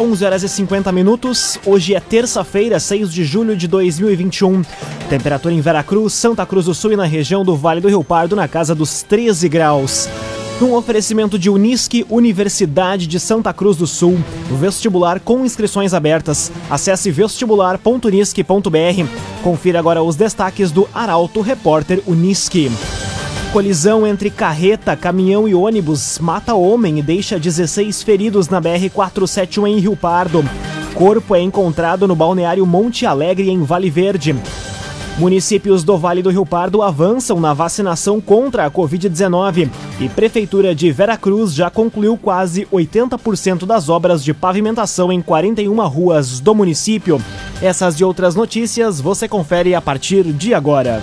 11 horas e 50 minutos. Hoje é terça-feira, 6 de julho de 2021. Temperatura em Veracruz, Santa Cruz do Sul e na região do Vale do Rio Pardo na casa dos 13 graus. Um oferecimento de Unisque, Universidade de Santa Cruz do Sul. Vestibular com inscrições abertas. Acesse vestibular.unisque.br. Confira agora os destaques do Arauto Repórter Unisque. Colisão entre carreta, caminhão e ônibus mata homem e deixa 16 feridos na BR-471 em Rio Pardo. Corpo é encontrado no balneário Monte Alegre, em Vale Verde. Municípios do Vale do Rio Pardo avançam na vacinação contra a Covid-19 e Prefeitura de Veracruz já concluiu quase 80% das obras de pavimentação em 41 ruas do município. Essas e outras notícias você confere a partir de agora.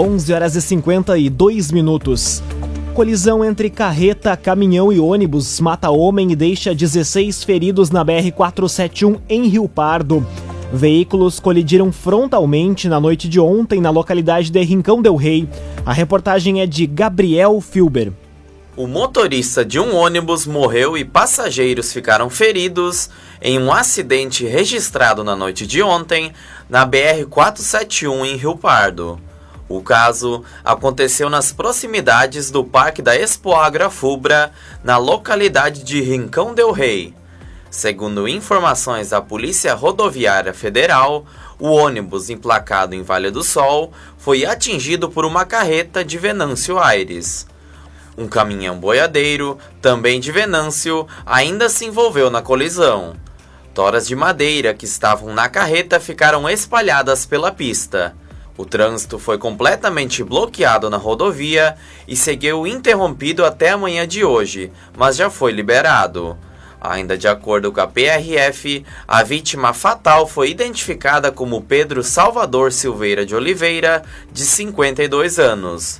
11 horas e 52 minutos. Colisão entre carreta, caminhão e ônibus mata homem e deixa 16 feridos na BR-471 em Rio Pardo. Veículos colidiram frontalmente na noite de ontem na localidade de Rincão del Rei. A reportagem é de Gabriel Filber. O motorista de um ônibus morreu e passageiros ficaram feridos em um acidente registrado na noite de ontem na BR-471 em Rio Pardo. O caso aconteceu nas proximidades do Parque da Expoagra Fubra, na localidade de Rincão del Rei. Segundo informações da Polícia Rodoviária Federal, o ônibus emplacado em Vale do Sol foi atingido por uma carreta de Venâncio Aires. Um caminhão boiadeiro, também de Venâncio, ainda se envolveu na colisão. Toras de madeira que estavam na carreta ficaram espalhadas pela pista. O trânsito foi completamente bloqueado na rodovia e seguiu interrompido até a manhã de hoje, mas já foi liberado. Ainda de acordo com a PRF, a vítima fatal foi identificada como Pedro Salvador Silveira de Oliveira, de 52 anos.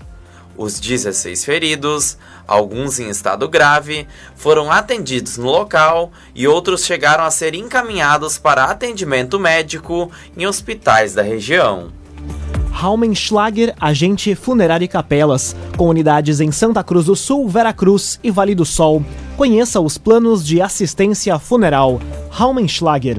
Os 16 feridos, alguns em estado grave, foram atendidos no local e outros chegaram a ser encaminhados para atendimento médico em hospitais da região. Raumenschlager, agente funerário e capelas, com unidades em Santa Cruz do Sul, Veracruz e Vale do Sol. Conheça os planos de assistência funeral. Raumenschlager.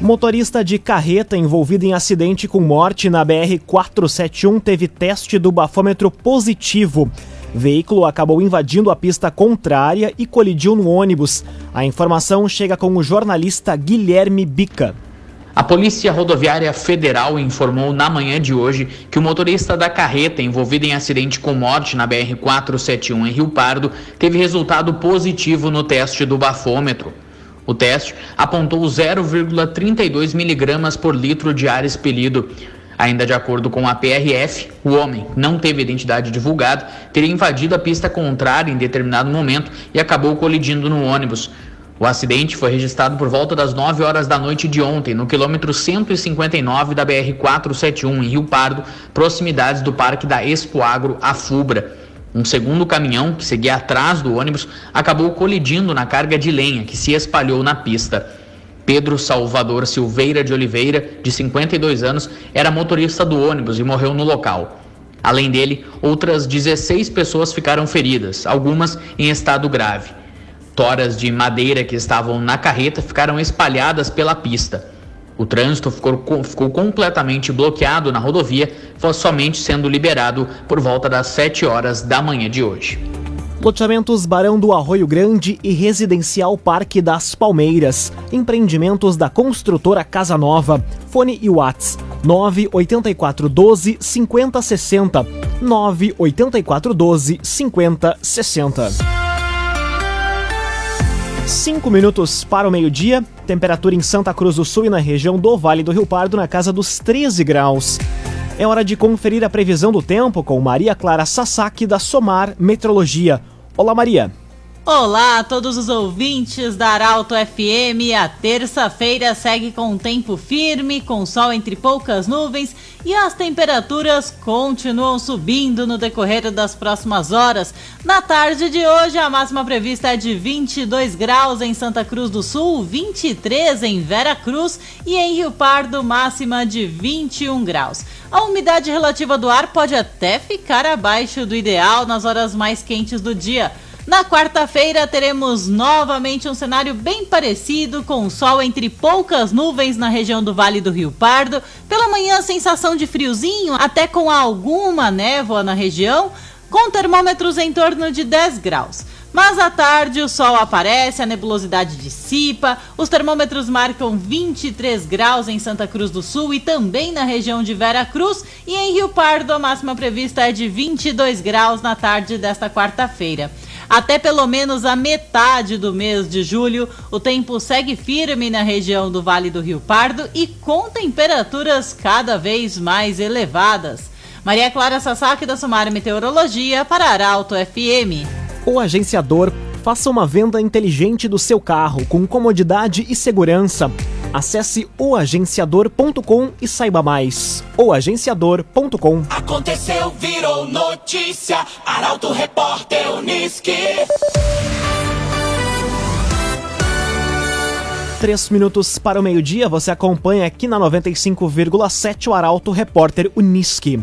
Motorista de carreta envolvido em acidente com morte na BR-471 teve teste do bafômetro positivo. Veículo acabou invadindo a pista contrária e colidiu no ônibus. A informação chega com o jornalista Guilherme Bica. A Polícia Rodoviária Federal informou na manhã de hoje que o motorista da carreta envolvido em acidente com morte na BR-471 em Rio Pardo teve resultado positivo no teste do bafômetro. O teste apontou 0,32 miligramas por litro de ar expelido. Ainda de acordo com a PRF, o homem não teve identidade divulgada, teria invadido a pista contrária em determinado momento e acabou colidindo no ônibus. O acidente foi registrado por volta das 9 horas da noite de ontem, no quilômetro 159 da BR-471, em Rio Pardo, proximidades do Parque da Expo Agro, Afubra. Um segundo caminhão, que seguia atrás do ônibus, acabou colidindo na carga de lenha que se espalhou na pista. Pedro Salvador Silveira de Oliveira, de 52 anos, era motorista do ônibus e morreu no local. Além dele, outras 16 pessoas ficaram feridas, algumas em estado grave. Toras de madeira que estavam na carreta ficaram espalhadas pela pista. O trânsito ficou, ficou completamente bloqueado na rodovia, somente sendo liberado por volta das 7 horas da manhã de hoje. Loteamentos Barão do Arroio Grande e Residencial Parque das Palmeiras. Empreendimentos da construtora Casa Nova. Fone e Whats 98412 5060. 98412 5060. 5 minutos para o meio-dia, temperatura em Santa Cruz do Sul e na região do Vale do Rio Pardo na casa dos 13 graus. É hora de conferir a previsão do tempo com Maria Clara Sasaki da Somar Metrologia. Olá, Maria. Olá a todos os ouvintes da Arauto FM. A terça-feira segue com tempo firme, com sol entre poucas nuvens e as temperaturas continuam subindo no decorrer das próximas horas. Na tarde de hoje, a máxima prevista é de 22 graus em Santa Cruz do Sul, 23 em Vera Cruz e em Rio Pardo, máxima de 21 graus. A umidade relativa do ar pode até ficar abaixo do ideal nas horas mais quentes do dia. Na quarta-feira teremos novamente um cenário bem parecido, com sol entre poucas nuvens na região do Vale do Rio Pardo. Pela manhã, sensação de friozinho, até com alguma névoa na região, com termômetros em torno de 10 graus. Mas à tarde o sol aparece, a nebulosidade dissipa, os termômetros marcam 23 graus em Santa Cruz do Sul e também na região de Vera Cruz, e em Rio Pardo a máxima prevista é de 22 graus na tarde desta quarta-feira. Até pelo menos a metade do mês de julho, o tempo segue firme na região do Vale do Rio Pardo e com temperaturas cada vez mais elevadas. Maria Clara Sasaki da Sumar Meteorologia para Arauto FM. O agenciador faça uma venda inteligente do seu carro com comodidade e segurança. Acesse oagenciador.com e saiba mais. oagenciador.com Aconteceu, virou notícia. Arauto Repórter Uniski. Três minutos para o meio-dia, você acompanha aqui na 95,7 o Arauto Repórter Uniski.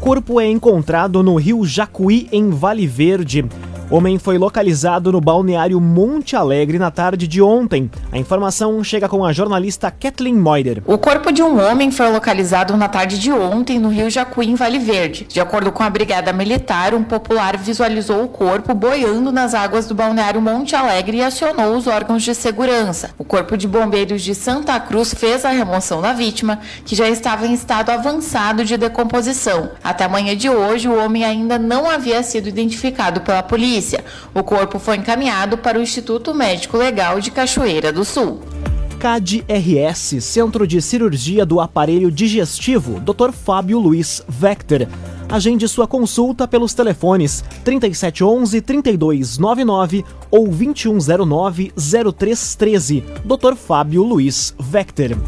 Corpo é encontrado no rio Jacuí, em Vale Verde. Homem foi localizado no balneário Monte Alegre na tarde de ontem. A informação chega com a jornalista Kathleen Moider. O corpo de um homem foi localizado na tarde de ontem no rio Jacuí, em Vale Verde. De acordo com a Brigada Militar, um popular visualizou o corpo boiando nas águas do balneário Monte Alegre e acionou os órgãos de segurança. O Corpo de Bombeiros de Santa Cruz fez a remoção da vítima, que já estava em estado avançado de decomposição. Até amanhã de hoje, o homem ainda não havia sido identificado pela polícia polícia. O corpo foi encaminhado para o Instituto Médico Legal de Cachoeira do Sul. CAD-RS, Centro de Cirurgia do Aparelho Digestivo, Dr. Fábio Luiz Vector. Agende sua consulta pelos telefones 3711 3299 ou 2109 0313. Dr. Fábio Luiz Vector.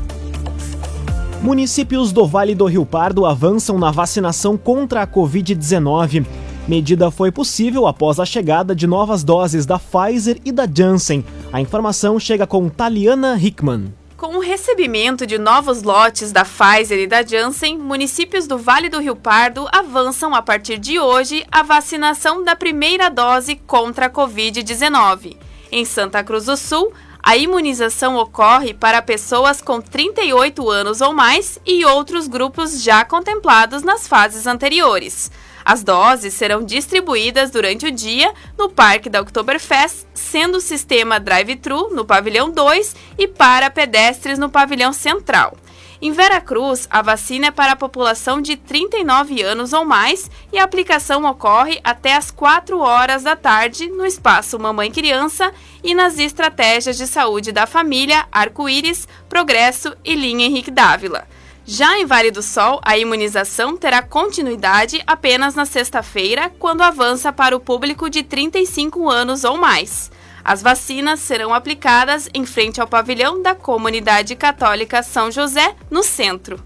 Municípios do Vale do Rio Pardo avançam na vacinação contra a Covid-19. Medida foi possível após a chegada de novas doses da Pfizer e da Janssen. A informação chega com Taliana Hickman. Com o recebimento de novos lotes da Pfizer e da Janssen, municípios do Vale do Rio Pardo avançam a partir de hoje a vacinação da primeira dose contra a Covid-19. Em Santa Cruz do Sul, a imunização ocorre para pessoas com 38 anos ou mais e outros grupos já contemplados nas fases anteriores. As doses serão distribuídas durante o dia no Parque da Oktoberfest, sendo o sistema drive-thru no pavilhão 2 e para pedestres no pavilhão central. Em Veracruz, a vacina é para a população de 39 anos ou mais e a aplicação ocorre até às 4 horas da tarde no espaço Mamãe Criança e nas estratégias de saúde da família Arco-Íris, Progresso e Linha Henrique Dávila. Já em Vale do Sol, a imunização terá continuidade apenas na sexta-feira, quando avança para o público de 35 anos ou mais. As vacinas serão aplicadas em frente ao pavilhão da Comunidade Católica São José, no centro.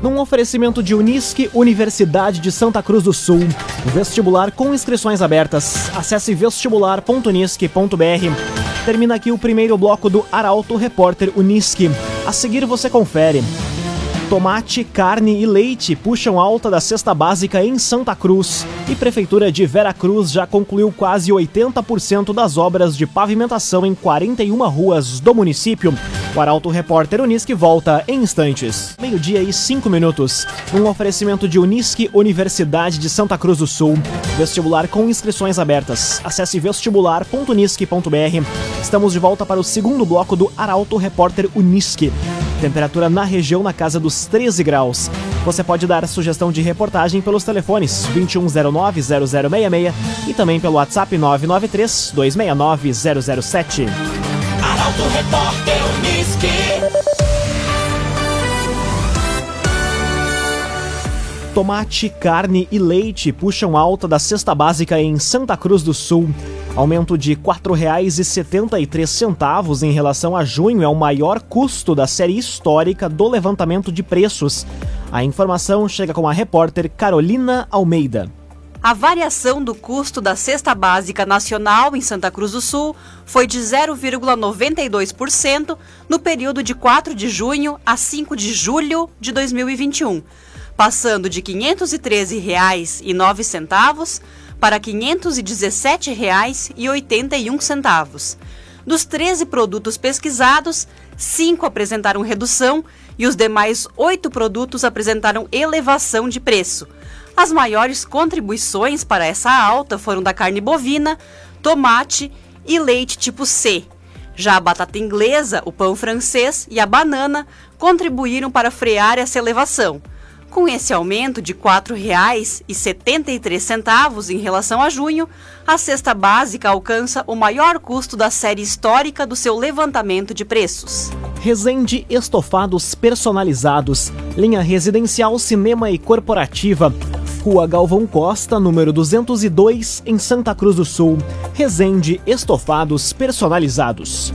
Num oferecimento de Unisque, Universidade de Santa Cruz do Sul. Vestibular com inscrições abertas. Acesse vestibular.unisque.br. Termina aqui o primeiro bloco do Arauto Repórter Unisque. A seguir você confere. Tomate, carne e leite puxam alta da cesta básica em Santa Cruz. E Prefeitura de Vera Cruz já concluiu quase 80% das obras de pavimentação em 41 ruas do município. O Arauto Repórter Unisque volta em instantes. Meio-dia e cinco minutos. Um oferecimento de Unisque Universidade de Santa Cruz do Sul. Vestibular com inscrições abertas. Acesse vestibular.unisque.br. Estamos de volta para o segundo bloco do Arauto Repórter Unisque. Temperatura na região na casa dos 13 graus. Você pode dar sugestão de reportagem pelos telefones 2109-0066 e também pelo WhatsApp 993-269-007. Arauto Repórter Uniski. Tomate, carne e leite puxam alta da cesta básica em Santa Cruz do Sul. Aumento de R$ 4,73 em relação a junho é o maior custo da série histórica do levantamento de preços. A informação chega com a repórter Carolina Almeida. A variação do custo da cesta básica nacional em Santa Cruz do Sul foi de 0,92% no período de 4 de junho a 5 de julho de 2021, passando de R$ 513,09 para R$ 517,81. Dos 13 produtos pesquisados, 5 apresentaram redução e os demais 8 produtos apresentaram elevação de preço. As maiores contribuições para essa alta foram da carne bovina, tomate e leite tipo C. Já a batata inglesa, o pão francês e a banana contribuíram para frear essa elevação. Com esse aumento de R$ 4,73 em relação a junho, a cesta básica alcança o maior custo da série histórica do seu levantamento de preços. Resende Estofados Personalizados, linha residencial, cinema e corporativa. Rua Galvão Costa, número 202, em Santa Cruz do Sul. Resende Estofados Personalizados.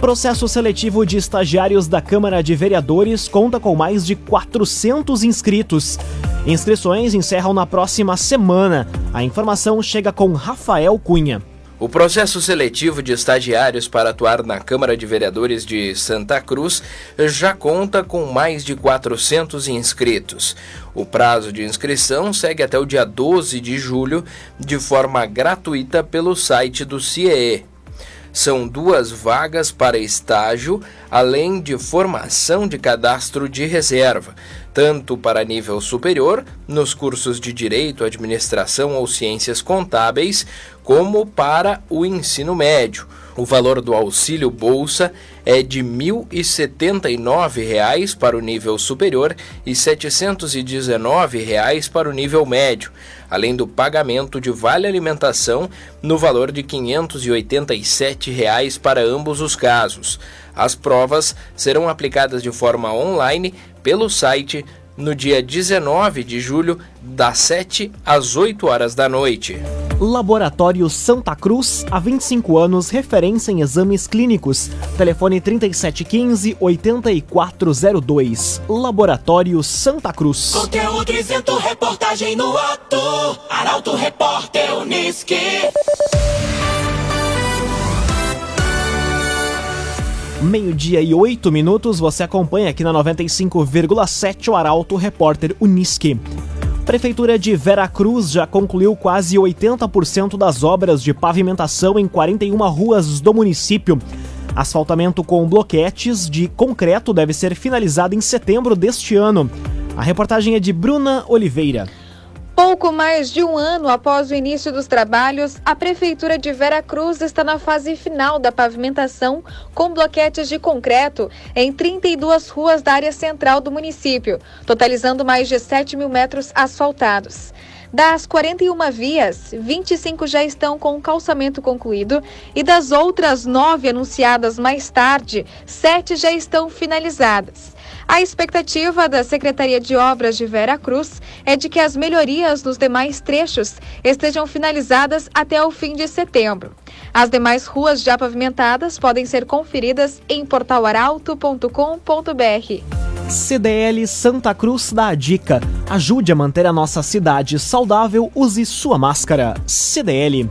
Processo seletivo de estagiários da Câmara de Vereadores conta com mais de 400 inscritos. Inscrições encerram na próxima semana. A informação chega com Rafael Cunha. O processo seletivo de estagiários para atuar na Câmara de Vereadores de Santa Cruz já conta com mais de 400 inscritos. O prazo de inscrição segue até o dia 12 de julho, de forma gratuita pelo site do CIE. São duas vagas para estágio, além de formação de cadastro de reserva, tanto para nível superior, nos cursos de Direito, Administração ou Ciências Contábeis, como para o ensino médio. O valor do auxílio bolsa é de R$ 1.079 para o nível superior e 719 reais para o nível médio, além do pagamento de vale alimentação no valor de 587 reais para ambos os casos. As provas serão aplicadas de forma online pelo site no dia 19 de julho, das 7 às 8 horas da noite. Laboratório Santa Cruz, há 25 anos, referência em exames clínicos. Telefone 3715-8402. Laboratório Santa Cruz. Conteúdo isento, reportagem no ato. Arauto Repórter Uniski. Meio-dia e oito minutos, você acompanha aqui na 95,7 o Arauto Repórter Uniski. Prefeitura de Veracruz já concluiu quase 80% das obras de pavimentação em 41 ruas do município. Asfaltamento com bloquetes de concreto deve ser finalizado em setembro deste ano. A reportagem é de Bruna Oliveira. Pouco mais de um ano após o início dos trabalhos, a Prefeitura de Veracruz está na fase final da pavimentação com bloquetes de concreto em 32 ruas da área central do município, totalizando mais de 7 mil metros asfaltados. Das 41 vias, 25 já estão com o calçamento concluído e das outras nove anunciadas mais tarde, sete já estão finalizadas. A expectativa da Secretaria de Obras de Vera Cruz é de que as melhorias nos demais trechos estejam finalizadas até o fim de setembro. As demais ruas já pavimentadas podem ser conferidas em portalaralto.com.br. CDL Santa Cruz dá a dica. Ajude a manter a nossa cidade saudável, use sua máscara. CDL.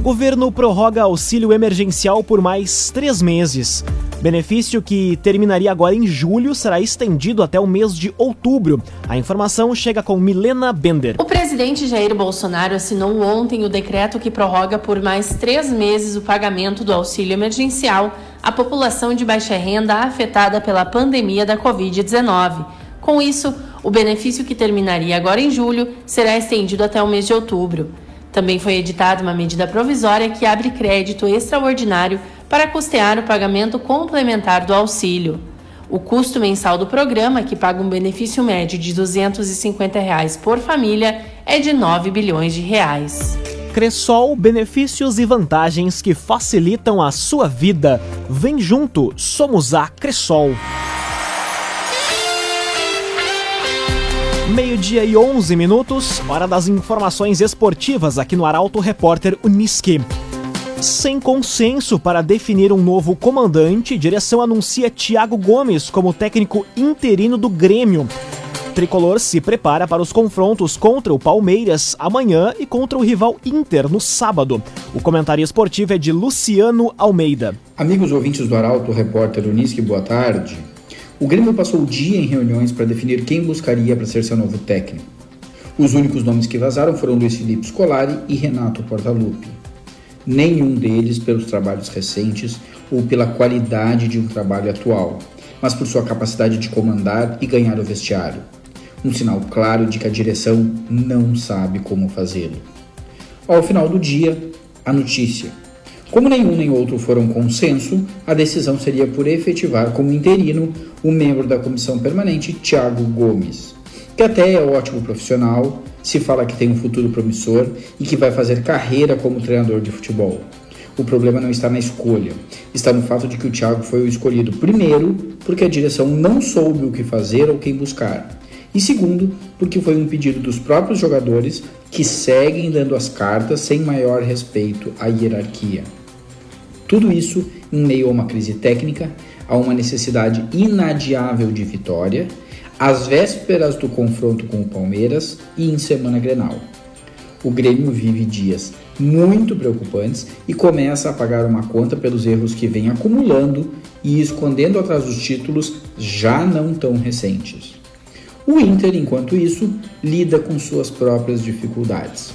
Governo prorroga auxílio emergencial por mais três meses. Benefício que terminaria agora em julho será estendido até o mês de outubro. A informação chega com Milena Bender. O presidente Jair Bolsonaro assinou ontem o decreto que prorroga por mais três meses o pagamento do auxílio emergencial à população de baixa renda afetada pela pandemia da Covid-19. Com isso, o benefício que terminaria agora em julho será estendido até o mês de outubro. Também foi editada uma medida provisória que abre crédito extraordinário para custear o pagamento complementar do auxílio. O custo mensal do programa, que paga um benefício médio de 250 reais por família, é de 9 bilhões de reais. Cressol, benefícios e vantagens que facilitam a sua vida. Vem junto, somos a Cressol. Meio-dia e 11 minutos, hora das informações esportivas aqui no Arauto Repórter Uniski. Sem consenso para definir um novo comandante, direção anuncia Thiago Gomes como técnico interino do Grêmio. Tricolor se prepara para os confrontos contra o Palmeiras amanhã e contra o rival Inter no sábado. O comentário esportivo é de Luciano Almeida. Amigos ouvintes do Arauto Repórter Uniski, boa tarde. O Grêmio passou o dia em reuniões para definir quem buscaria para ser seu novo técnico. Os únicos nomes que vazaram foram Luiz Felipe Scolari e Renato Portaluppi. Nenhum deles pelos trabalhos recentes ou pela qualidade de um trabalho atual, mas por sua capacidade de comandar e ganhar o vestiário. Um sinal claro de que a direção não sabe como fazê-lo. Ao final do dia, a notícia como nenhum nem outro foram consenso, a decisão seria por efetivar como interino o membro da comissão permanente, Tiago Gomes, que até é ótimo profissional, se fala que tem um futuro promissor e que vai fazer carreira como treinador de futebol. O problema não está na escolha, está no fato de que o Thiago foi o escolhido primeiro porque a direção não soube o que fazer ou quem buscar, e segundo, porque foi um pedido dos próprios jogadores que seguem dando as cartas sem maior respeito à hierarquia. Tudo isso em meio a uma crise técnica, a uma necessidade inadiável de vitória, às vésperas do confronto com o Palmeiras e em semana Grenal. O Grêmio vive dias muito preocupantes e começa a pagar uma conta pelos erros que vem acumulando e escondendo atrás dos títulos já não tão recentes. O Inter, enquanto isso, lida com suas próprias dificuldades.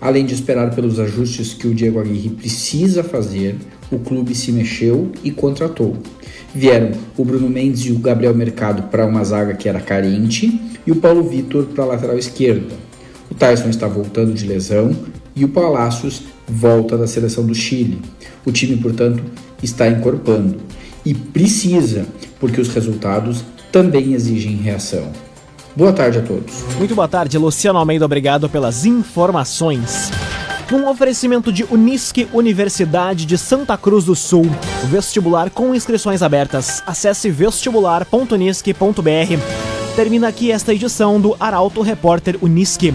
Além de esperar pelos ajustes que o Diego Aguirre precisa fazer, o clube se mexeu e contratou. Vieram o Bruno Mendes e o Gabriel Mercado para uma zaga que era carente e o Paulo Vitor para a lateral esquerda. O Tyson está voltando de lesão e o Palácios volta da seleção do Chile. O time, portanto, está encorpando e precisa, porque os resultados também exigem reação. Boa tarde a todos. Muito boa tarde, Luciano Almeida. Obrigado pelas informações num oferecimento de Unisque Universidade de Santa Cruz do Sul. Vestibular com inscrições abertas. Acesse vestibular.unisque.br. Termina aqui esta edição do Arauto Repórter Unisque.